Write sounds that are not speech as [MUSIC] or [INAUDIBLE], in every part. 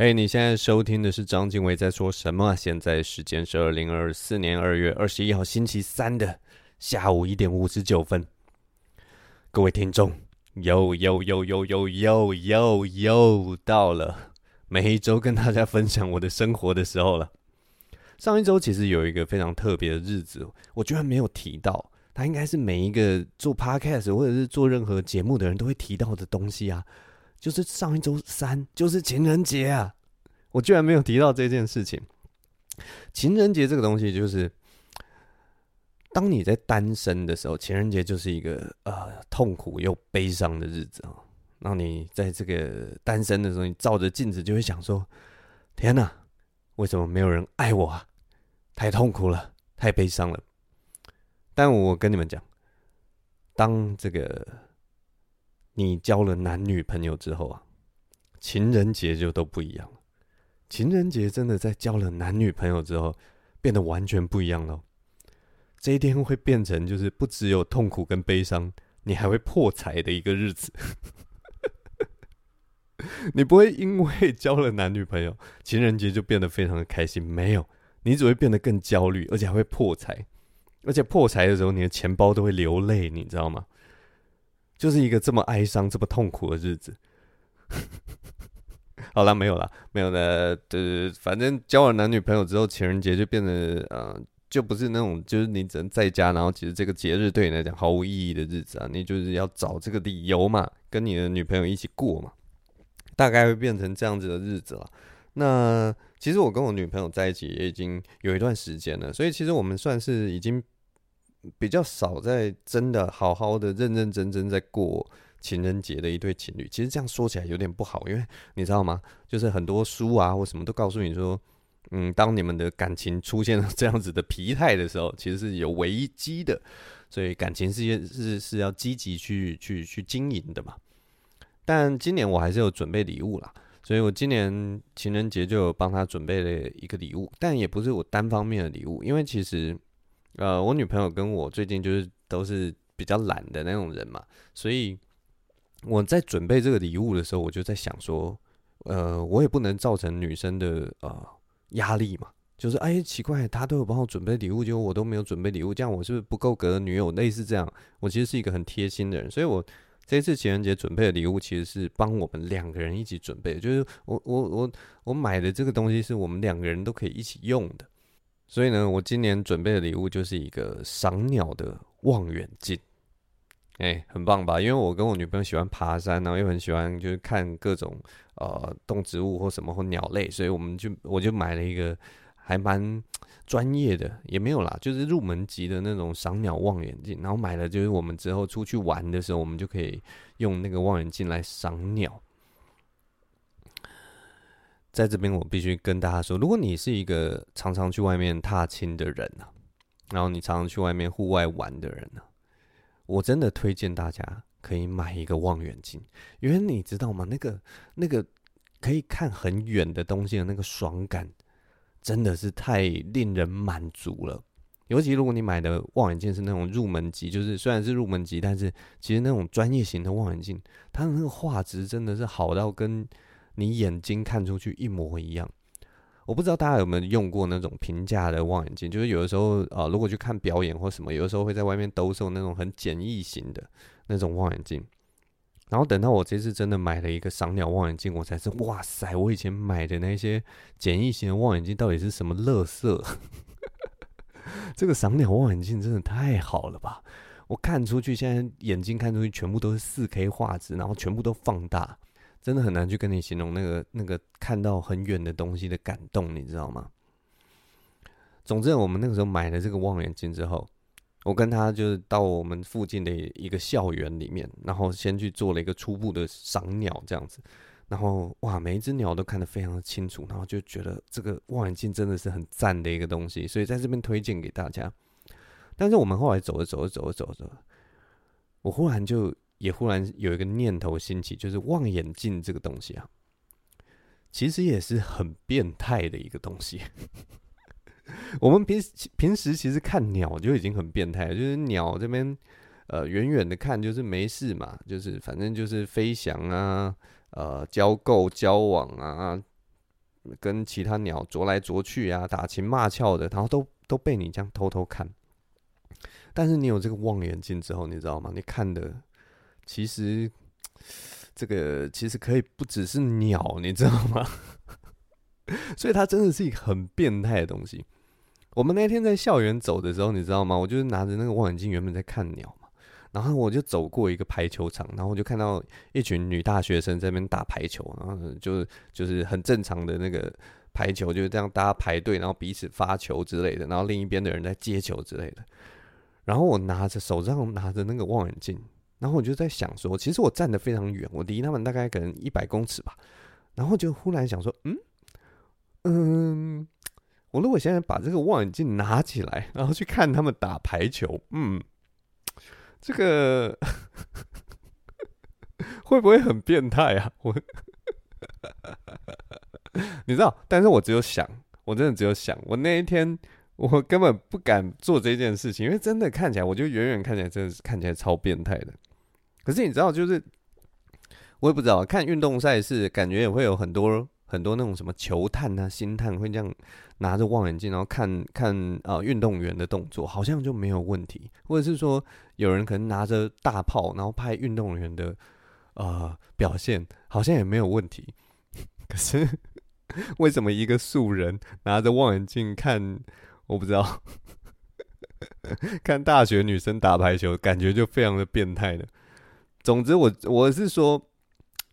嘿你现在收听的是章晋唯在说什么？现在时间是二零二四年二月二十一号星期三的下午一点五十九分。各位听众，又又又又又又又又到了每一周跟大家分享我的生活的时候了。上一周其实有一个非常特别的日子，我居然没有提到，它应该是每一个做 podcast 或者是做任何节目的人都会提到的东西啊。就是上一周三，就是情人节啊！我居然没有提到这件事情。情人节这个东西，就是当你在单身的时候，情人节就是一个呃痛苦又悲伤的日子啊。然后你在这个单身的时候，你照着镜子就会想说：天哪，为什么没有人爱我啊？太痛苦了，太悲伤了。但我跟你们讲，当这个。你交了男女朋友之后啊，情人节就都不一样了。情人节真的在交了男女朋友之后，变得完全不一样了。这一天会变成就是不只有痛苦跟悲伤，你还会破财的一个日子。[LAUGHS] 你不会因为交了男女朋友，情人节就变得非常的开心，没有，你只会变得更焦虑，而且还会破财。而且破财的时候，你的钱包都会流泪，你知道吗？就是一个这么哀伤、这么痛苦的日子。[LAUGHS] 好了，没有了，没有了。呃，反正交完男女朋友之后，情人节就变得呃，就不是那种就是你只能在家，然后其实这个节日对你来讲毫无意义的日子啊。你就是要找这个理由嘛，跟你的女朋友一起过嘛，大概会变成这样子的日子了。那其实我跟我女朋友在一起也已经有一段时间了，所以其实我们算是已经。比较少在真的好好的认认真真在过情人节的一对情侣，其实这样说起来有点不好，因为你知道吗？就是很多书啊或什么都告诉你说，嗯，当你们的感情出现了这样子的疲态的时候，其实是有危机的，所以感情是是是要积极去去去经营的嘛。但今年我还是有准备礼物啦，所以我今年情人节就有帮他准备了一个礼物，但也不是我单方面的礼物，因为其实。呃，我女朋友跟我最近就是都是比较懒的那种人嘛，所以我在准备这个礼物的时候，我就在想说，呃，我也不能造成女生的呃压力嘛，就是哎，奇怪，她都有帮我准备礼物，结果我都没有准备礼物，这样我是不是不够格女友？类似这样，我其实是一个很贴心的人，所以我这次情人节准备的礼物其实是帮我们两个人一起准备，就是我我我我买的这个东西是我们两个人都可以一起用的。所以呢，我今年准备的礼物就是一个赏鸟的望远镜，哎，很棒吧？因为我跟我女朋友喜欢爬山，然后又很喜欢就是看各种呃动植物或什么或鸟类，所以我们就我就买了一个还蛮专业的，也没有啦，就是入门级的那种赏鸟望远镜。然后买了就是我们之后出去玩的时候，我们就可以用那个望远镜来赏鸟。在这边，我必须跟大家说，如果你是一个常常去外面踏青的人啊，然后你常常去外面户外玩的人呢，我真的推荐大家可以买一个望远镜，因为你知道吗？那个那个可以看很远的东西的那个爽感，真的是太令人满足了。尤其如果你买的望远镜是那种入门级，就是虽然是入门级，但是其实那种专业型的望远镜，它的那个画质真的是好到跟。你眼睛看出去一模一样，我不知道大家有没有用过那种平价的望远镜，就是有的时候啊、如果去看表演或什么，有的时候会在外面兜售那种很简易型的那种望远镜。然后等到我这次真的买了一个赏鸟望远镜，我才是，哇塞，我以前买的那些简易型的望远镜到底是什么乐色？[LAUGHS] 这个赏鸟望远镜真的太好了吧！我看出去，现在眼睛看出去全部都是四 K 画质，然后全部都放大。真的很难去跟你形容那个那个看到很远的东西的感动，你知道吗？总之，我们那个时候买了这个望远镜之后，我跟他就是到我们附近的一个校园里面，然后先去做了一个初步的赏鸟这样子，然后哇，每一只鸟都看得非常的清楚，然后就觉得这个望远镜真的是很赞的一个东西，所以在这边推荐给大家。但是我们后来走着走着走着走着，我忽然就。也忽然有一个念头兴起，就是望远镜这个东西啊，其实也是很变态的一个东西。[LAUGHS] 我们平时平时其实看鸟就已经很变态，就是鸟这边呃远远的看就是没事嘛，就是反正就是飞翔啊，呃交媾交往啊，跟其他鸟啄来啄去啊，打情骂俏的，然后都都被你这样偷偷看。但是你有这个望远镜之后，你知道吗？你看的其实这个其实可以不只是鸟，你知道吗？[LAUGHS] 所以它真的是一个很变态的东西。我们那天在校园走的时候，你知道吗？我就是拿着那个望远镜，原本在看鸟嘛。然后我就走过一个排球场，然后我就看到一群女大学生在那边打排球，然后就是就是很正常的那个排球，就是这样大家排队，然后彼此发球之类的，然后另一边的人在接球之类的。然后我拿着手上拿着那个望远镜，然后我就在想说，其实我站得非常远，我离他们大概可能一百公尺吧。然后就忽然想说，嗯嗯。我如果现在把这个望远镜拿起来，然后去看他们打排球，嗯，这个 [LAUGHS] 会不会很变态啊？我 [LAUGHS] 你知道，但是我只有想，我真的只有想，我那一天我根本不敢做这件事情，因为真的看起来，我就远远看起来真的是看起来超变态的。可是你知道，就是我也不知道，看运动赛事，感觉也会有很多。很多那种什么球探啊、星探会这样拿着望远镜，然后看看啊运动员的动作，好像就没有问题。或者是说，有人可能拿着大炮，然后拍运动员的呃表现，好像也没有问题。[LAUGHS] 可是为什么一个素人拿着望远镜看，我不知道，[LAUGHS] 看大学女生打排球，感觉就非常的变态呢？总之我，我是说，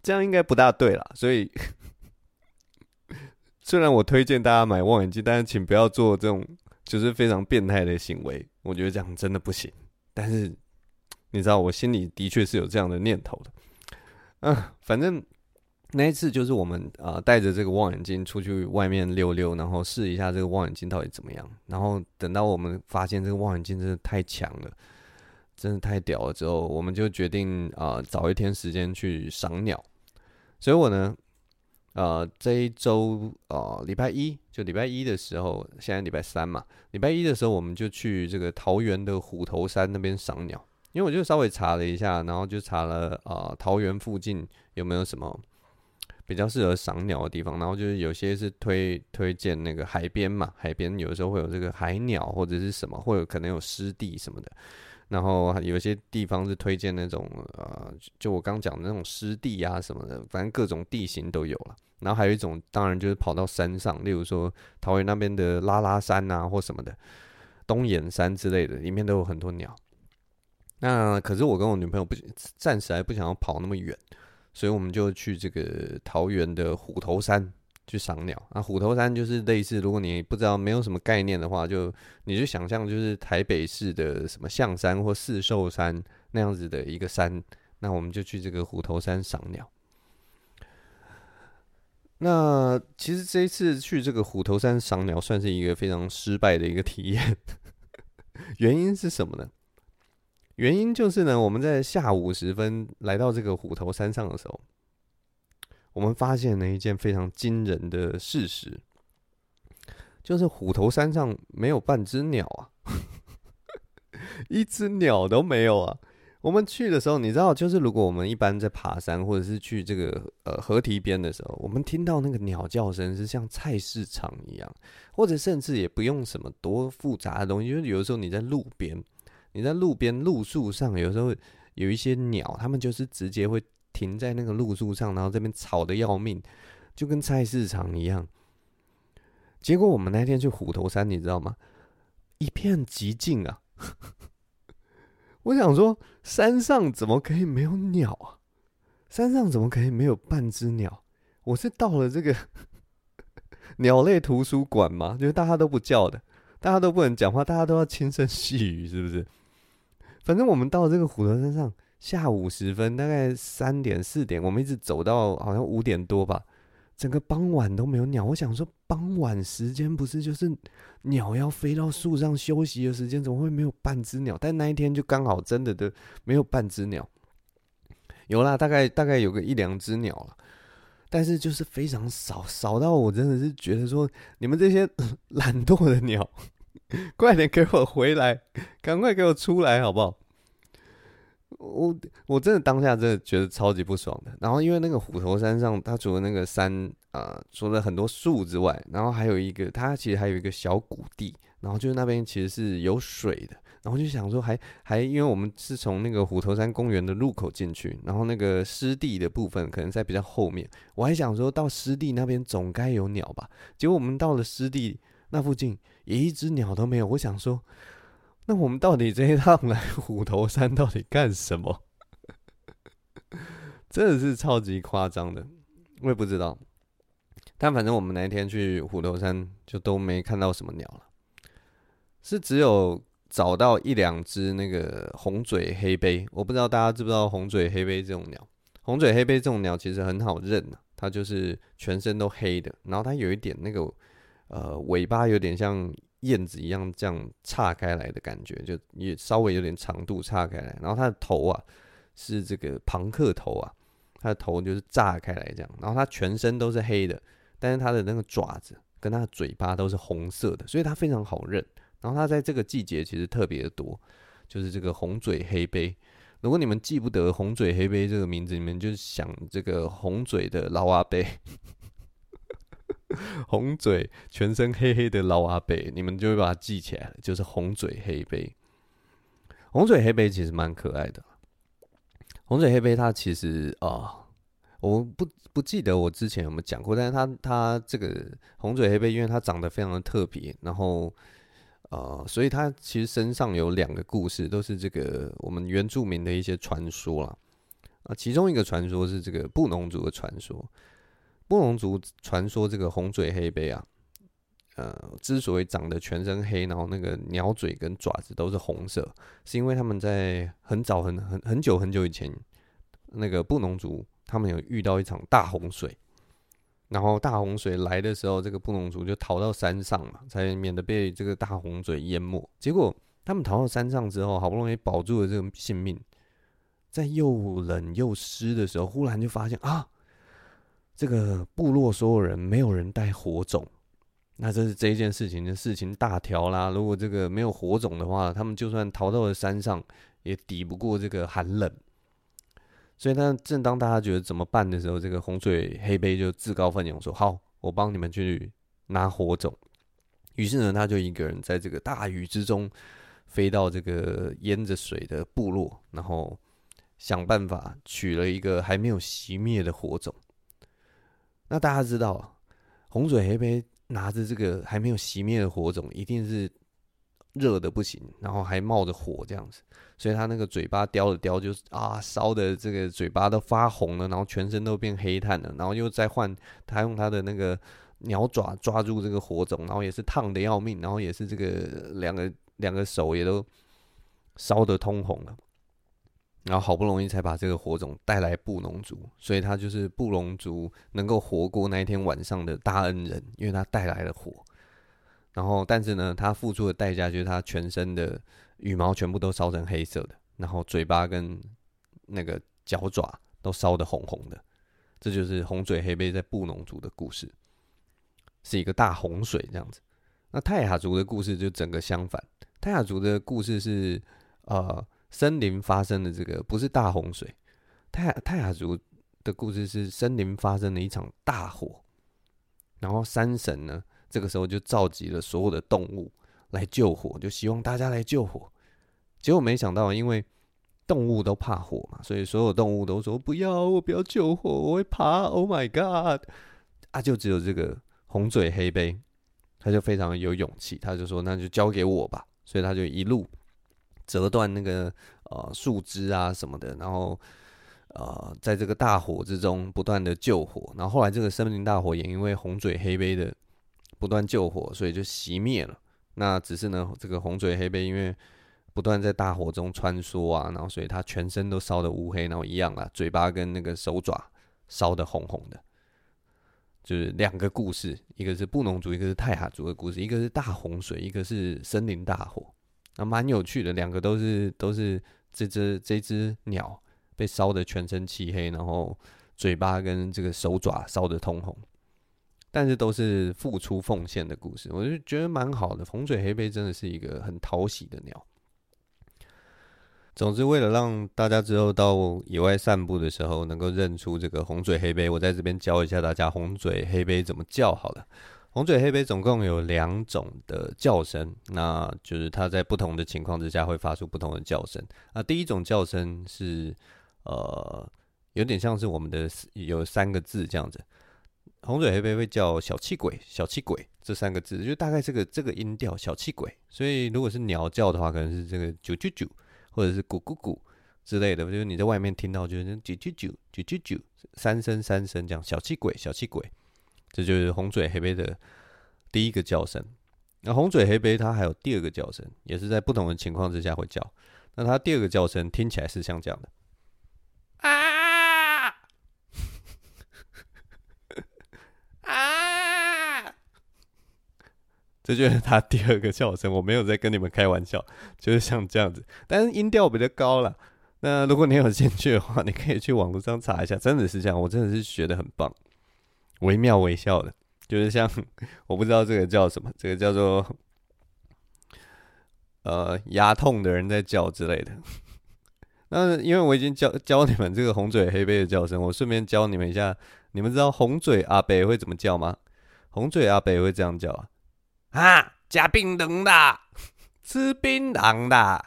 这样应该不大对啦，所以。[LAUGHS] 虽然我推荐大家买望远镜，但是请不要做这种就是非常变态的行为。我觉得这样真的不行。但是你知道，我心里的确是有这样的念头的。嗯，反正那一次就是我们啊带着这个望远镜出去外面溜溜，然后试一下这个望远镜到底怎么样。然后等到我们发现这个望远镜真的太强了，真的太屌了之后，我们就决定啊找一天时间去赏鸟。所以我呢。呃，这一周呃，礼拜一就礼拜一的时候，现在礼拜三嘛。礼拜一的时候，我们就去这个桃园的虎头山那边赏鸟。因为我就稍微查了一下，然后就查了呃，桃园附近有没有什么比较适合赏鸟的地方。然后就是有些是推推荐那个海边嘛，海边有的时候会有这个海鸟或者是什么，或者可能有湿地什么的。然后有些地方是推荐那种呃，就我刚讲的那种湿地啊什么的，反正各种地形都有了。然后还有一种，当然就是跑到山上，例如说桃园那边的拉拉山啊，或什么的东眼山之类的，里面都有很多鸟。那可是我跟我女朋友不暂时还不想要跑那么远，所以我们就去这个桃园的虎头山去赏鸟。啊，虎头山就是类似，如果你不知道没有什么概念的话，就你就想象就是台北市的什么象山或四兽山那样子的一个山。那我们就去这个虎头山赏鸟。那其实这一次去这个虎头山赏鸟，算是一个非常失败的一个体验。[LAUGHS] 原因是什么呢？原因就是呢，我们在下午时分来到这个虎头山上的时候，我们发现了一件非常惊人的事实，就是虎头山上没有半只鸟啊，[LAUGHS] 一只鸟都没有啊。我们去的时候，你知道，就是如果我们一般在爬山，或者是去这个呃河堤边的时候，我们听到那个鸟叫声是像菜市场一样，或者甚至也不用什么多复杂的东西，因为有的时候你在路边，你在路边路树上，有时候有一些鸟，它们就是直接会停在那个路树上，然后这边吵得要命，就跟菜市场一样。结果我们那天去虎头山，你知道吗？一片寂静啊。[LAUGHS] 我想说，山上怎么可以没有鸟啊？山上怎么可以没有半只鸟？我是到了这个 [LAUGHS] 鸟类图书馆吗？就是大家都不叫的，大家都不能讲话，大家都要轻声细语，是不是？反正我们到了这个虎头山上，下午时分，大概三点四点，我们一直走到好像五点多吧。整个傍晚都没有鸟，我想说傍晚时间不是就是鸟要飞到树上休息的时间，怎么会没有半只鸟？但那一天就刚好真的都没有半只鸟，有啦，大概大概有个一两只鸟了，但是就是非常少，少到我真的是觉得说，你们这些 [LAUGHS] 懒惰的鸟，[LAUGHS] 快点给我回来，赶快给我出来好不好？我我真的当下真的觉得超级不爽的。然后因为那个虎头山上，它除了那个山啊、除了很多树之外，然后还有一个，它其实还有一个小谷地，然后就是那边其实是有水的。然后就想说，还还因为我们是从那个虎头山公园的入口进去，然后那个湿地的部分可能在比较后面，我还想说到湿地那边总该有鸟吧。结果我们到了湿地那附近，也一只鸟都没有。我想说。那我们到底这一趟来虎头山到底干什么？[LAUGHS] 真的是超级夸张的，我也不知道。但反正我们那天去虎头山就都没看到什么鸟了，是只有找到一两只那个红嘴黑鵯。我不知道大家知不知道红嘴黑鵯这种鸟。红嘴黑鵯这种鸟其实很好认的，它就是全身都黑的，然后它有一点那个呃尾巴有点像。燕子一样这样岔开来的感觉，就也稍微有点长度岔开来，然后它的头啊是这个庞克头啊，它的头就是炸开来这样，然后它全身都是黑的，但是它的那个爪子跟它的嘴巴都是红色的，所以它非常好认。然后它在这个季节其实特别的多，就是这个红嘴黑鵯。如果你们记不得红嘴黑鵯这个名字，你们就想这个红嘴的老阿伯。[LAUGHS] 红嘴，全身黑黑的老阿贝，你们就会把它记起来了，就是红嘴黑鵯。红嘴黑鵯其实蛮可爱的。红嘴黑鵯它其实啊、我不不记得我之前有没有讲过，但是它它这个红嘴黑鵯，因为它长得非常的特别，然后呃，所以它其实身上有两个故事，都是这个我们原住民的一些传说啦。啊，其中一个传说是这个布农族的传说。布隆族传说，这个红嘴黑背啊，呃，之所以长得全身黑，然后那个鸟嘴跟爪子都是红色，是因为他们在很早很很很久很久以前，那个布隆族他们有遇到一场大洪水，然后大洪水来的时候，这个布隆族就逃到山上嘛，才免得被这个大洪水淹没。结果他们逃到山上之后，好不容易保住了这个性命，在又冷又湿的时候，忽然就发现啊。这个部落所有人没有人带火种，那这是这一件事情的事情大条啦。如果这个没有火种的话，他们就算逃到了山上，也抵不过这个寒冷。所以，他正当大家觉得怎么办的时候，这个红嘴黑鵯就自告奋勇说：“好，我帮你们去拿火种。”于是呢，他就一个人在这个大雨之中飞到这个淹着水的部落，然后想办法取了一个还没有熄灭的火种。那大家知道，红嘴黑鵯拿着这个还没有熄灭的火种，一定是热的不行，然后还冒着火这样子，所以他那个嘴巴叼着叼，就是啊烧的这个嘴巴都发红了，然后全身都变黑炭了，然后又再换他用他的那个鸟爪抓住这个火种，然后也是烫的要命，然后也是这个两个两个手也都烧得通红了。然后好不容易才把这个火种带来布农族，所以他就是布农族能够活过那一天晚上的大恩人，因为他带来了火。然后，但是呢，他付出的代价就是他全身的羽毛全部都烧成黑色的，然后嘴巴跟那个脚爪都烧得红红的。这就是红嘴黑背在布农族的故事，是一个大洪水这样子。那泰雅族的故事就整个相反，泰雅族的故事是呃。森林发生的这个不是大洪水，泰泰雅族的故事是森林发生了一场大火，然后山神呢，这个时候就召集了所有的动物来救火，就希望大家来救火。结果没想到，因为动物都怕火嘛，所以所有动物都说不要，我不要救火，我会怕。Oh my god！啊，就只有这个红嘴黑背，他就非常有勇气，他就说那就交给我吧，所以他就一路。折断那个呃树枝啊什么的，然后呃在这个大火之中不断的救火，然后后来这个森林大火也因为红嘴黑背的不断救火，所以就熄灭了。那只是呢，这个红嘴黑背因为不断在大火中穿梭啊，然后所以它全身都烧得乌黑，然后一样啊，嘴巴跟那个手爪烧得红红的。就是两个故事，一个是布农族，一个是泰雅族的故事，一个是大洪水，一个是森林大火。那蛮有趣的，两个都是都是这只这只鸟被烧得全身漆黑，然后嘴巴跟这个手爪烧得通红，但是都是付出奉献的故事，我就觉得蛮好的。红嘴黑鵯真的是一个很讨喜的鸟。总之，为了让大家之后到野外散步的时候能够认出这个红嘴黑鵯，我在这边教一下大家红嘴黑鵯怎么叫好了。红嘴黑杯总共有两种的叫声，那就是它在不同的情况之下会发出不同的叫声。那第一种叫声是，呃，有点像是我们的有三个字这样子。红嘴黑杯会叫小气鬼，小气鬼这三个字，就大概这个这个音调，小气鬼。所以如果是鸟叫的话，可能是这个啾啾啾。或者是咕咕咕之类的，就是你在外面听到就是啾啾啾啾啾啾三声三声这样，小气鬼小气鬼，这就是红嘴黑背的第一个叫声。那红嘴黑背它还有第二个叫声，也是在不同的情况之下会叫。那它第二个叫声听起来是像这样的啊 [LAUGHS] 啊，这就是它第二个叫声。我没有在跟你们开玩笑，就是像这样子，但是音调比较高了。那如果你有兴趣的话，你可以去网络上查一下，真的是这样，我真的是学的很棒，惟妙惟肖的，就是像我不知道这个叫什么，这个叫做呃牙痛的人在叫之类的。那因为我已经教教你们这个红嘴黑背的叫声，我顺便教你们一下，你们知道红嘴阿北会怎么叫吗？红嘴阿北会这样叫啊，啊，夹槟榔的，吃槟榔的。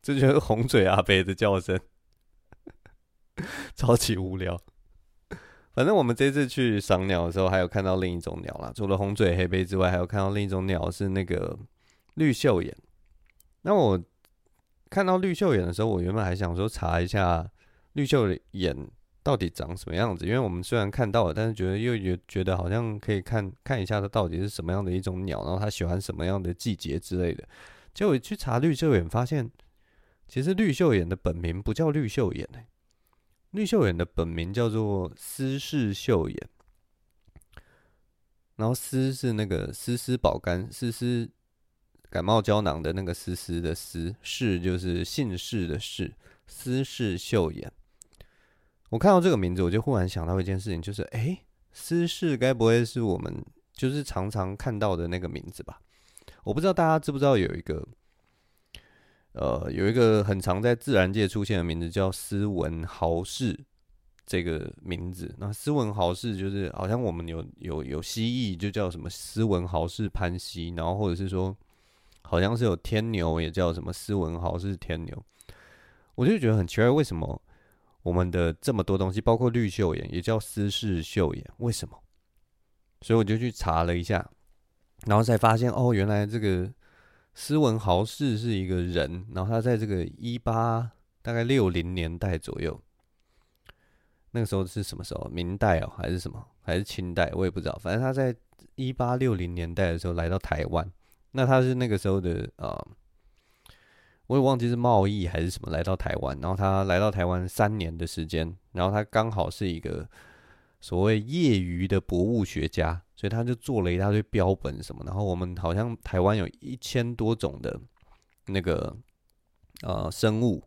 这就是红嘴阿北的叫声，[LAUGHS] 超级无聊。反正我们这次去赏鸟的时候，还有看到另一种鸟啦。除了红嘴黑背之外，还有看到另一种鸟是那个绿绣眼。那我看到绿绣眼的时候，我原本还想说查一下绿绣眼到底长什么样子，因为我们虽然看到了，但是觉得又觉觉得好像可以看看一下它到底是什么样的一种鸟，然后它喜欢什么样的季节之类的。结果去查绿绣眼，发现。其实绿绣眼的本名不叫绿绣眼，欸，绿秀眼的本名叫做斯氏秀眼。然后斯是那个斯斯保肝、斯斯感冒胶囊的那个斯斯的斯，氏就是姓氏的氏，斯氏秀眼。我看到这个名字，我就忽然想到一件事情，就是哎，斯氏该不会是我们就是常常看到的那个名字吧？我不知道大家知不知道有一个。呃，有一个很常在自然界出现的名字叫斯文豪氏，这个名字。那斯文豪氏就是好像我们有有有蜥蜴就叫什么斯文豪氏攀蜥，然后或者是说好像是有天牛也叫什么斯文豪氏天牛。我就觉得很奇怪，为什么我们的这么多东西，包括绿绣眼也叫斯氏绣眼，为什么？所以我就去查了一下，然后才发现哦，原来这个。斯文豪士是一个人，然后他在这个一八大概六零年代左右，那个时候是什么时候？明代哦，还是什么？还是清代？我也不知道。反正他在一八六零年代的时候来到台湾，那他是那个时候的呃，我也忘记是贸易还是什么来到台湾。然后他来到台湾三年的时间，然后他刚好是一个所谓业余的博物学家。所以他就做了一大堆标本什么，然后我们好像台湾有一千多种的那个呃生物，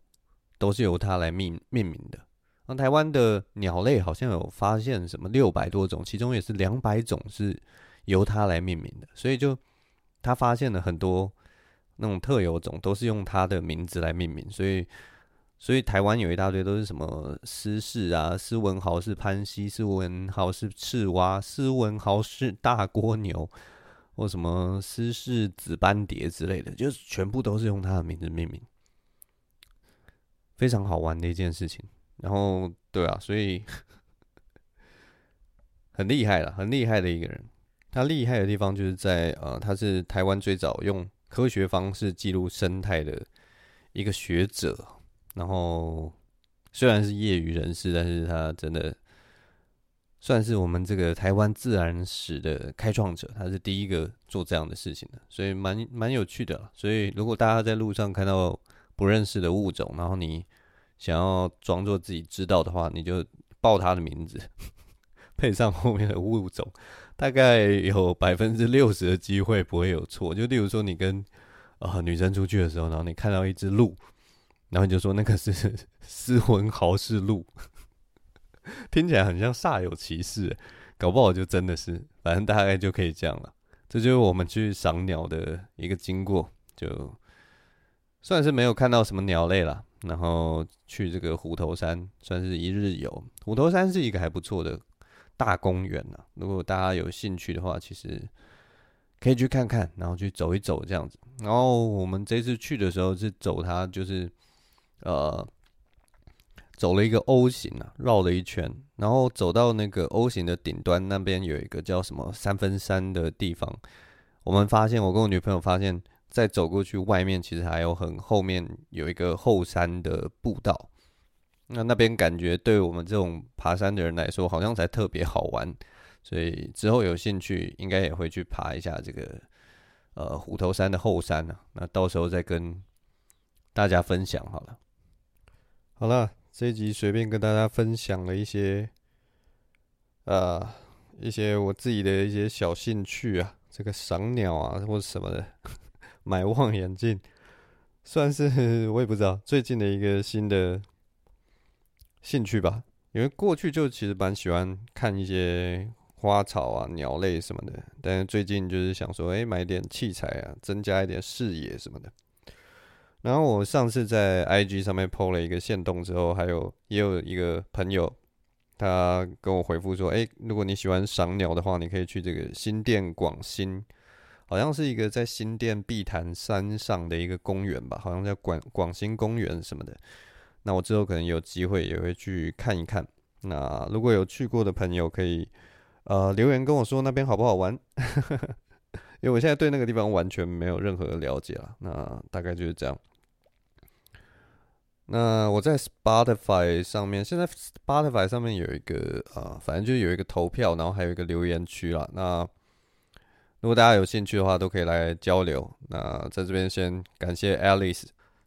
都是由他来命命名的。那台湾的鸟类好像有发现什么六百多种，其中也是两百种是由他来命名的。所以就他发现了很多那种特有种，都是用他的名字来命名，所以。所以台湾有一大堆都是什么斯氏啊，斯文豪氏潘西，斯文豪氏赤蛙，斯文豪氏大蜗牛，或什么斯氏紫斑蝶之类的，就是全部都是用他的名字命名，非常好玩的一件事情。然后，对啊，所以很厉害了，很厉害的一个人。他厉害的地方就是在呃，他是台湾最早用科学方式记录生态的一个学者。然后虽然是业余人士，但是他真的算是我们这个台湾自然史的开创者，他是第一个做这样的事情的，所以蛮蛮有趣的。所以如果大家在路上看到不认识的物种，然后你想要装作自己知道的话，你就报他的名字，[LAUGHS] 配上后面的物种，大概有百分之六十的机会不会有错。就例如说，你跟、呃、女生出去的时候，然后你看到一只鹿。然后就说那个是斯文豪士录，[LAUGHS] 听起来很像煞有其事，搞不好就真的是，反正大概就可以这样了。这就是我们去赏鸟的一个经过，就算是没有看到什么鸟类啦，然后去这个虎头山，算是一日游。虎头山是一个还不错的大公园啊，如果大家有兴趣的话，其实可以去看看，然后去走一走这样子。然后我们这次去的时候是走它，就是呃。走了一个 O 型啊，绕了一圈，然后走到那个 O 型的顶端那边有一个叫什么三分山的地方。我们发现，我跟我女朋友发现，再走过去外面其实还有很后面有一个后山的步道。那那边感觉对我们这种爬山的人来说，好像才特别好玩。所以之后有兴趣，应该也会去爬一下这个呃虎头山的后山啊。那到时候再跟大家分享好了。好了。这一集随便跟大家分享了一些，呃，一些我自己的一些小兴趣啊，这个赏鸟啊或者什么的，[LAUGHS] 买望远镜，算是 [LAUGHS] 我也不知道最近的一个新的兴趣吧。因为过去就其实蛮喜欢看一些花草啊、鸟类什么的，但是最近就是想说，哎，买点器材啊，增加一点视野什么的。然后我上次在 IG 上面 PO 了一个线动之后，还有也有一个朋友，他跟我回复说：“哎，如果你喜欢赏鸟的话，你可以去这个新店广新，好像是一个在新店碧潭山上的一个公园吧，好像叫广广新公园什么的。那我之后可能有机会也会去看一看。那如果有去过的朋友，可以呃留言跟我说那边好不好玩，因为我现在对那个地方完全没有任何的了解了。那大概就是这样。”那我在 Spotify 上面，现在 Spotify 上面有一个啊，反正就有一个投票，然后还有一个留言区啦。那如果大家有兴趣的话，都可以来交流。那在这边先感谢 Alice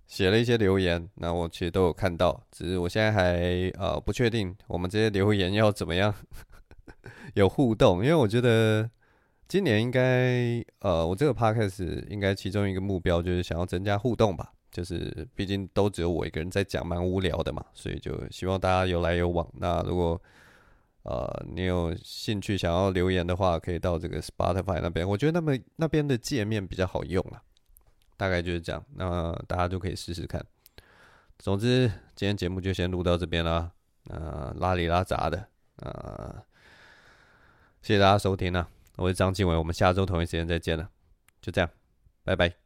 写了一些留言，那我其实都有看到，只是我现在还呃不确定我们这些留言要怎么样 [LAUGHS] 有互动，因为我觉得今年应该呃我这个 Podcast 应该其中一个目标就是想要增加互动吧。就是毕竟都只有我一个人在讲，蛮无聊的嘛，所以就希望大家有来有往。那如果呃你有兴趣想要留言的话，可以到这个 Spotify 那边，我觉得那么那边的界面比较好用啊，大概就是这样。那大家都可以试试看。总之，今天节目就先录到这边啦。呃，拉里拉杂的，呃，谢谢大家收听啊，我是张经纬，我们下周同一时间再见了，就这样，拜拜。